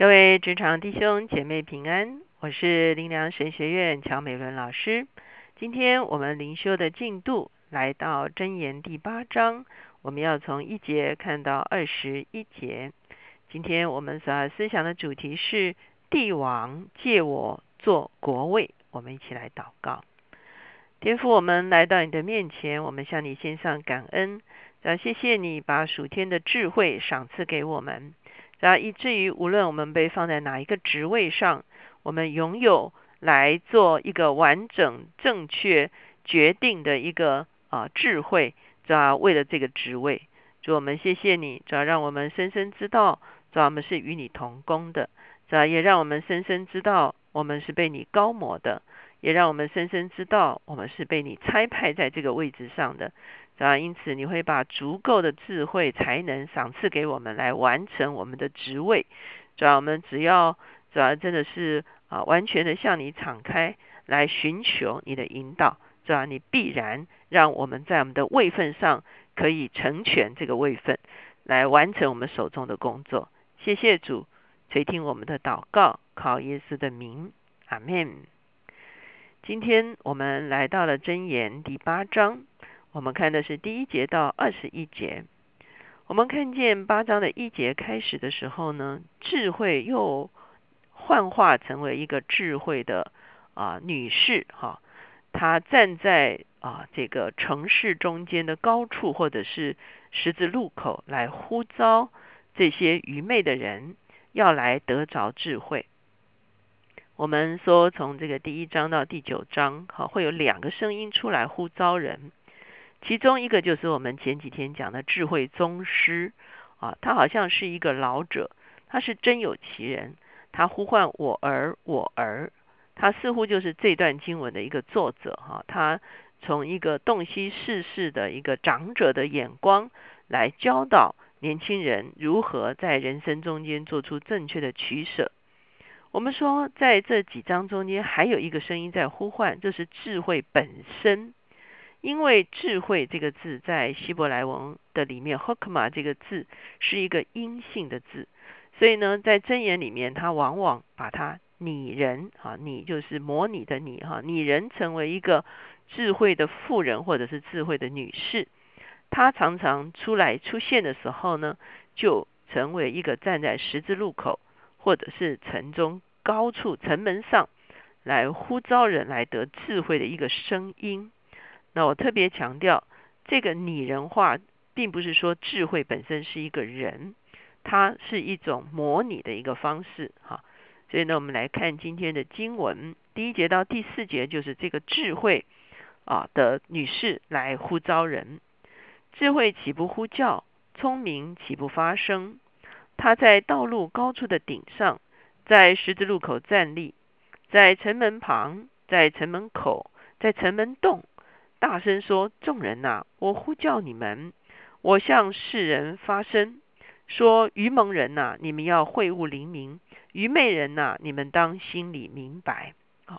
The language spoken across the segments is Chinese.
各位职场弟兄姐妹平安，我是林良神学院乔美伦老师。今天我们灵修的进度来到箴言第八章，我们要从一节看到二十一节。今天我们所要思想的主题是帝王借我做国位。我们一起来祷告，天父，我们来到你的面前，我们向你献上感恩，要谢谢你把属天的智慧赏赐给我们。然后以至于无论我们被放在哪一个职位上，我们拥有来做一个完整、正确决定的一个啊智慧，主要为了这个职位，主我们谢谢你，主要让我们深深知道，主要我们是与你同工的，主要也让我们深深知道，我们是被你高摩的，也让我们深深知道，我们是被你差派在这个位置上的。啊，因此你会把足够的智慧才能赏赐给我们，来完成我们的职位。主要我们只要，主要真的是啊，完全的向你敞开，来寻求你的引导。主要你必然让我们在我们的位份上可以成全这个位份，来完成我们手中的工作。谢谢主垂听我们的祷告，靠耶稣的名，阿门。今天我们来到了箴言第八章。我们看的是第一节到二十一节。我们看见八章的一节开始的时候呢，智慧又幻化成为一个智慧的啊女士哈，她站在啊这个城市中间的高处，或者是十字路口，来呼召这些愚昧的人要来得着智慧。我们说从这个第一章到第九章，哈，会有两个声音出来呼召人。其中一个就是我们前几天讲的智慧宗师啊，他好像是一个老者，他是真有其人，他呼唤我儿我儿，他似乎就是这段经文的一个作者哈，他从一个洞悉世事的一个长者的眼光来教导年轻人如何在人生中间做出正确的取舍。我们说在这几章中间还有一个声音在呼唤，就是智慧本身。因为智慧这个字在希伯来文的里面，hokma 这个字是一个阴性的字，所以呢，在箴言里面，它往往把它拟人啊，拟就是模拟的拟哈，拟人成为一个智慧的妇人或者是智慧的女士，她常常出来出现的时候呢，就成为一个站在十字路口或者是城中高处城门上来呼召人来得智慧的一个声音。那我特别强调，这个拟人化，并不是说智慧本身是一个人，它是一种模拟的一个方式，哈。所以呢，我们来看今天的经文，第一节到第四节，就是这个智慧啊的女士来呼召人。智慧岂不呼叫？聪明岂不发声？他在道路高处的顶上，在十字路口站立，在城门旁，在城门口，在城门洞。大声说：“众人呐，我呼叫你们，我向世人发声，说：愚蒙人呐，你们要会悟灵明；愚昧人呐，你们当心里明白。哦，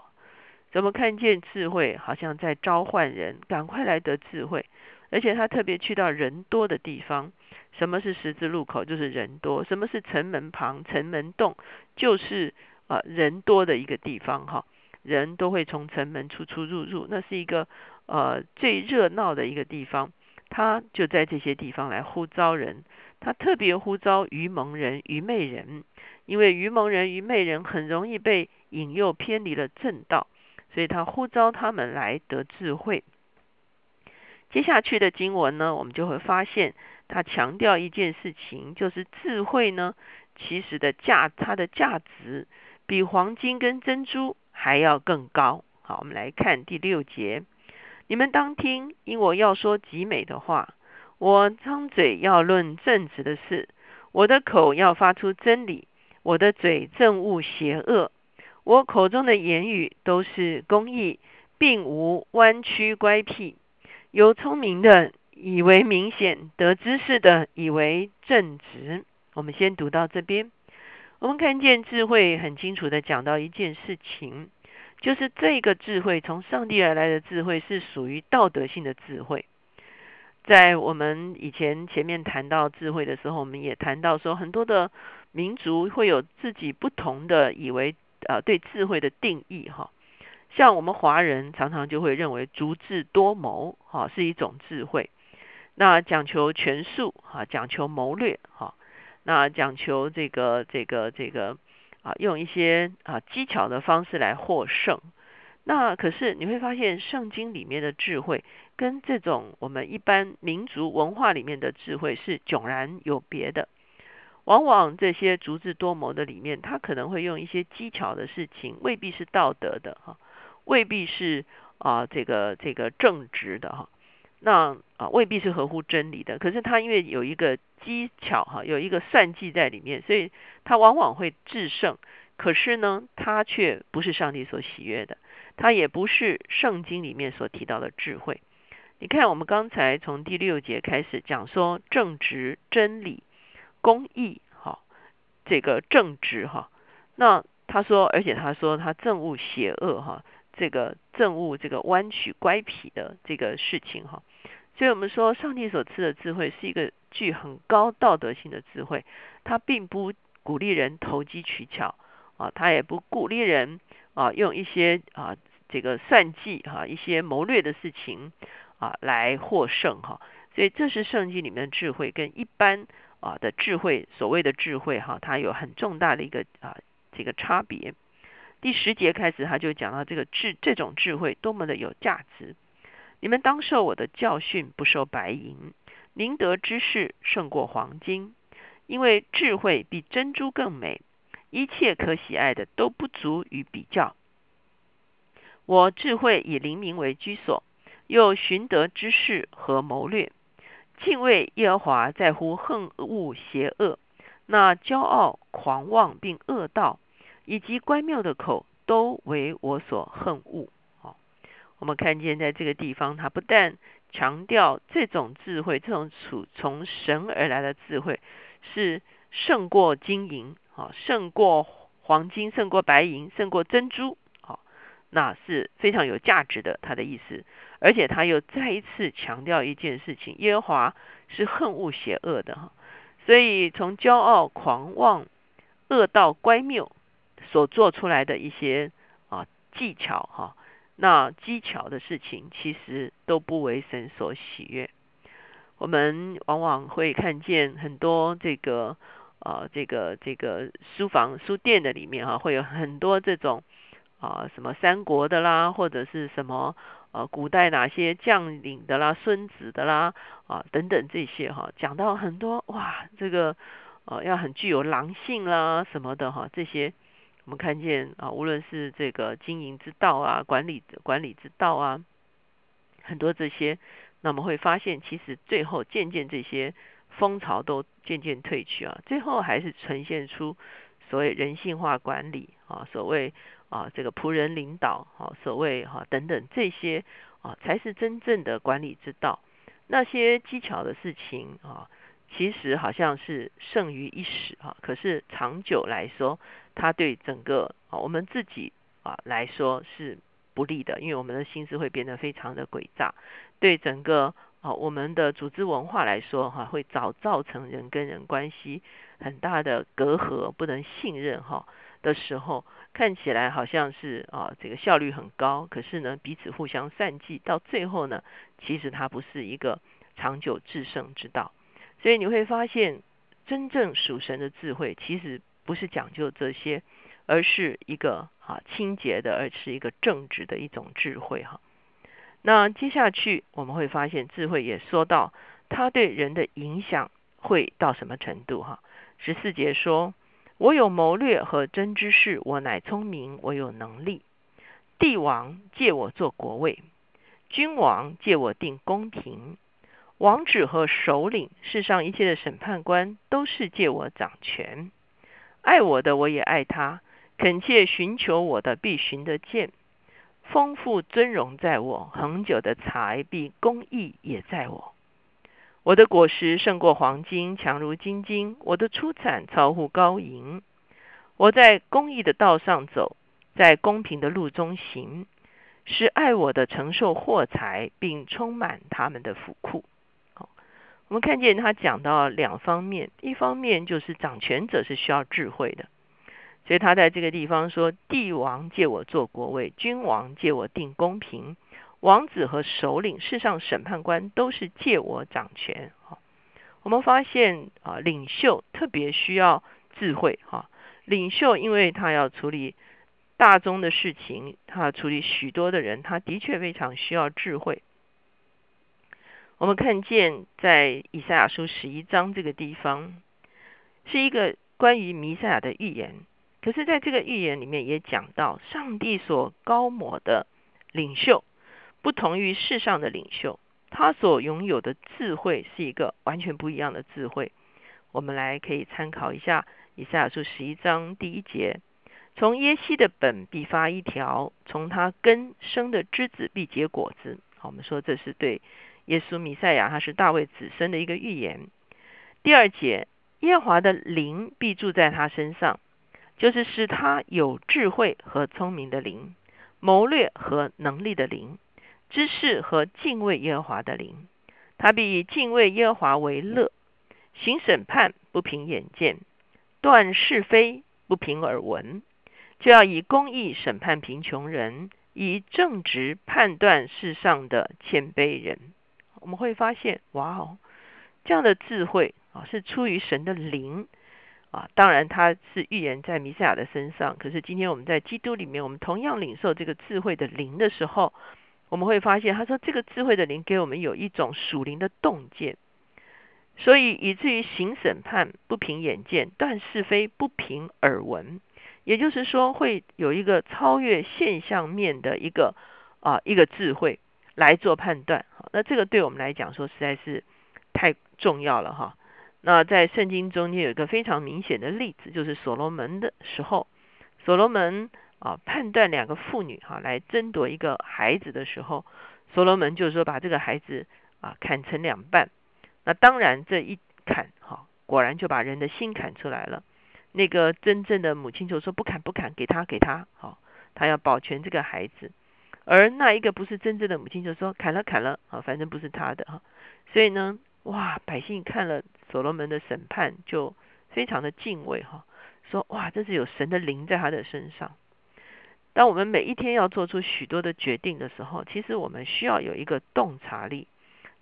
怎么看见智慧，好像在召唤人，赶快来得智慧。而且他特别去到人多的地方。什么是十字路口？就是人多。什么是城门旁？城门洞就是啊人多的一个地方。哈，人都会从城门出出入入，那是一个。”呃，最热闹的一个地方，他就在这些地方来呼召人。他特别呼召愚蒙人、愚昧人，因为愚蒙人、愚昧人很容易被引诱偏离了正道，所以他呼召他们来得智慧。接下去的经文呢，我们就会发现，他强调一件事情，就是智慧呢，其实的价，它的价值比黄金跟珍珠还要更高。好，我们来看第六节。你们当听，因我要说极美的话。我张嘴要论正直的事，我的口要发出真理，我的嘴正恶邪恶。我口中的言语都是公义，并无弯曲乖僻。有聪明的以为明显，得知识的以为正直。我们先读到这边，我们看见智慧很清楚的讲到一件事情。就是这个智慧，从上帝而来的智慧，是属于道德性的智慧。在我们以前前面谈到智慧的时候，我们也谈到说，很多的民族会有自己不同的以为呃对智慧的定义哈。像我们华人常常就会认为足智多谋哈是一种智慧，那讲求权术哈，讲求谋略哈，那讲求这个这个这个啊用一些啊技巧的方式来获胜。那可是你会发现圣经里面的智慧跟这种我们一般民族文化里面的智慧是迥然有别的。往往这些足智多谋的里面，他可能会用一些技巧的事情，未必是道德的哈，未必是啊这个这个正直的哈，那啊未必是合乎真理的。可是他因为有一个技巧哈，有一个算计在里面，所以他往往会制胜。可是呢，他却不是上帝所喜悦的，他也不是圣经里面所提到的智慧。你看，我们刚才从第六节开始讲说正直真理。公义，哈，这个正直，哈，那他说，而且他说他憎恶邪恶，哈，这个憎恶这个弯曲乖僻的这个事情，哈，所以我们说，上帝所赐的智慧是一个具很高道德性的智慧，他并不鼓励人投机取巧，啊，他也不鼓励人啊用一些啊这个算计，哈，一些谋略的事情啊来获胜，哈，所以这是圣经里面的智慧跟一般。啊的智慧，所谓的智慧哈，它有很重大的一个啊这个差别。第十节开始，他就讲到这个智这种智慧多么的有价值。你们当受我的教训，不受白银，明得知识胜过黄金，因为智慧比珍珠更美，一切可喜爱的都不足与比较。我智慧以灵明为居所，又寻得知识和谋略。敬畏耶和华在乎恨恶邪恶，那骄傲狂妄并恶道，以及乖谬的口，都为我所恨恶。我们看见在这个地方，他不但强调这种智慧，这种从从神而来的智慧，是胜过金银，啊，胜过黄金，胜过白银，胜过珍珠，啊，那是非常有价值的。他的意思。而且他又再一次强调一件事情：耶和华是恨恶邪恶的哈。所以从骄傲、狂妄、恶道、乖谬所做出来的一些啊技巧哈，那技巧的事情其实都不为神所喜悦。我们往往会看见很多这个啊这个这个书房书店的里面哈，会有很多这种啊什么三国的啦，或者是什么。啊，古代哪些将领的啦、孙子的啦啊等等这些哈，讲到很多哇，这个呃要很具有狼性啦什么的哈，这些我们看见啊，无论是这个经营之道啊、管理管理之道啊，很多这些，那我们会发现，其实最后渐渐这些风潮都渐渐退去啊，最后还是呈现出所谓人性化管理啊，所谓。啊，这个仆人领导，啊，所谓哈等等这些啊，才是真正的管理之道。那些技巧的事情啊，其实好像是胜于一时啊，可是长久来说，它对整个啊我们自己啊来说是不利的，因为我们的心思会变得非常的诡诈，对整个啊我们的组织文化来说哈，会早造成人跟人关系很大的隔阂，不能信任哈的时候。看起来好像是啊，这个效率很高，可是呢，彼此互相算计，到最后呢，其实它不是一个长久制胜之道。所以你会发现，真正属神的智慧，其实不是讲究这些，而是一个啊清洁的，而是一个正直的一种智慧哈。那接下去我们会发现，智慧也说到，它对人的影响会到什么程度哈？十四节说。我有谋略和真知识，我乃聪明，我有能力。帝王借我做国位，君王借我定宫廷，王子和首领，世上一切的审判官，都是借我掌权。爱我的，我也爱他；恳切寻求我的，必寻得见。丰富尊荣在我，恒久的财必公义也在我。我的果实胜过黄金，强如金金；我的出产超乎高银。我在公义的道上走，在公平的路中行，使爱我的承受货财，并充满他们的府库。我们看见他讲到两方面，一方面就是掌权者是需要智慧的，所以他在这个地方说：“帝王借我做国位，君王借我定公平，王子和首领，世上审判官都是借我掌权。”哈，我们发现啊，领袖特别需要智慧。哈，领袖因为他要处理大宗的事情，他处理许多的人，他的确非常需要智慧。我们看见在以赛亚书十一章这个地方，是一个关于弥赛亚的预言。可是，在这个预言里面也讲到，上帝所高抹的领袖，不同于世上的领袖，他所拥有的智慧是一个完全不一样的智慧。我们来可以参考一下以赛亚书十一章第一节：从耶西的本必发一条，从他根生的枝子必结果子。我们说这是对。耶稣弥赛亚，他是大卫子孙的一个预言。第二节，耶和华的灵必住在他身上，就是使他有智慧和聪明的灵，谋略和能力的灵，知识和敬畏耶和华的灵。他必以敬畏耶和华为乐，行审判不凭眼见，断是非不凭耳闻，就要以公义审判贫穷人，以正直判断世上的谦卑人。我们会发现，哇哦，这样的智慧啊，是出于神的灵啊。当然，它是预言在弥赛亚的身上。可是今天我们在基督里面，我们同样领受这个智慧的灵的时候，我们会发现，他说这个智慧的灵给我们有一种属灵的洞见，所以以至于行审判不凭眼见，断是非不凭耳闻，也就是说，会有一个超越现象面的一个啊一个智慧。来做判断，那这个对我们来讲说实在是太重要了哈。那在圣经中间有一个非常明显的例子，就是所罗门的时候，所罗门啊判断两个妇女哈来争夺一个孩子的时候，所罗门就是说把这个孩子啊砍成两半。那当然这一砍哈，果然就把人的心砍出来了。那个真正的母亲就说不砍不砍，给他给他好，他要保全这个孩子。而那一个不是真正的母亲，就说砍了砍了啊，反正不是他的哈。所以呢，哇，百姓看了所罗门的审判，就非常的敬畏哈，说哇，这是有神的灵在他的身上。当我们每一天要做出许多的决定的时候，其实我们需要有一个洞察力。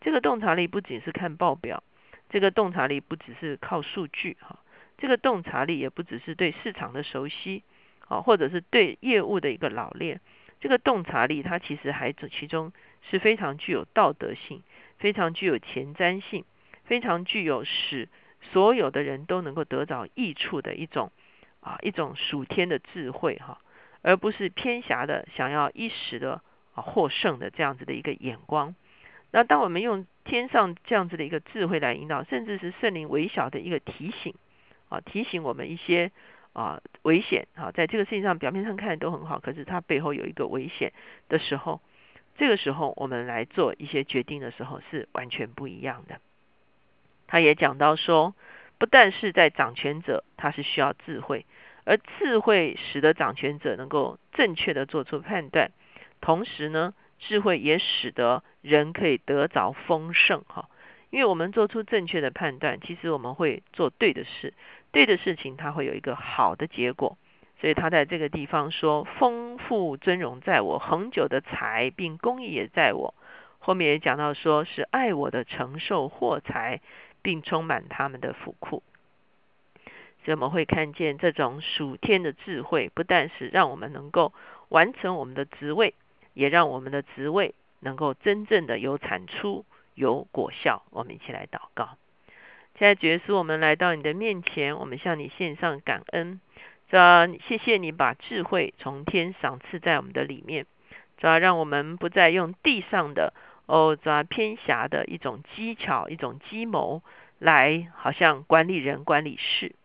这个洞察力不仅是看报表，这个洞察力不只是靠数据哈，这个洞察力也不只是对市场的熟悉啊，或者是对业务的一个老练。这个洞察力，它其实还其中是非常具有道德性，非常具有前瞻性，非常具有使所有的人都能够得到益处的一种啊一种属天的智慧哈，而不是偏狭的想要一时的啊获胜的这样子的一个眼光。那当我们用天上这样子的一个智慧来引导，甚至是圣灵微小的一个提醒啊，提醒我们一些。啊，危险啊，在这个事情上表面上看都很好，可是它背后有一个危险的时候，这个时候我们来做一些决定的时候是完全不一样的。他也讲到说，不但是在掌权者，他是需要智慧，而智慧使得掌权者能够正确的做出判断，同时呢，智慧也使得人可以得着丰盛哈。因为我们做出正确的判断，其实我们会做对的事。对的事情，它会有一个好的结果，所以他在这个地方说：“丰富尊荣在我，恒久的财并公益也在我。”后面也讲到说是爱我的承受货财，并充满他们的府库。所以我们会看见这种属天的智慧，不但是让我们能够完成我们的职位，也让我们的职位能够真正的有产出、有果效。我们一起来祷告。现在，耶稣，我们来到你的面前，我们向你献上感恩。主啊，谢谢你把智慧从天赏赐在我们的里面。主啊，让我们不再用地上的哦，主啊偏狭的一种技巧、一种计谋来，好像管理人、管理事。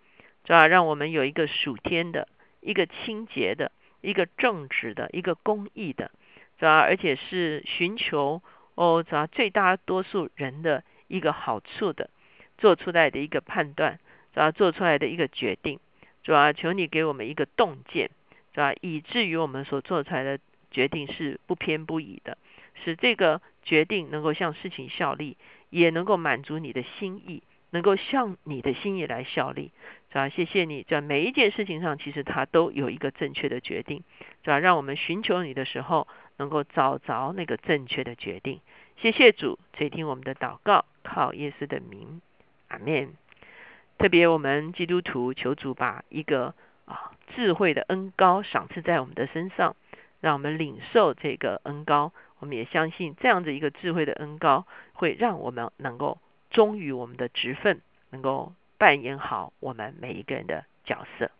主啊，让我们有一个属天的、一个清洁的、一个正直的、一个公义的。主啊，而且是寻求哦，主要最大多数人的一个好处的。做出来的一个判断，主要做出来的一个决定，主要求你给我们一个洞见，是吧？以至于我们所做出来的决定是不偏不倚的，使这个决定能够向事情效力，也能够满足你的心意，能够向你的心意来效力。是吧？谢谢你，在每一件事情上，其实他都有一个正确的决定，是吧？让我们寻求你的时候，能够找着那个正确的决定。谢谢主垂听我们的祷告，靠耶稣的名，阿门。特别我们基督徒求主把一个啊智慧的恩高赏赐在我们的身上，让我们领受这个恩高。我们也相信这样子一个智慧的恩高，会让我们能够忠于我们的职分，能够扮演好我们每一个人的角色。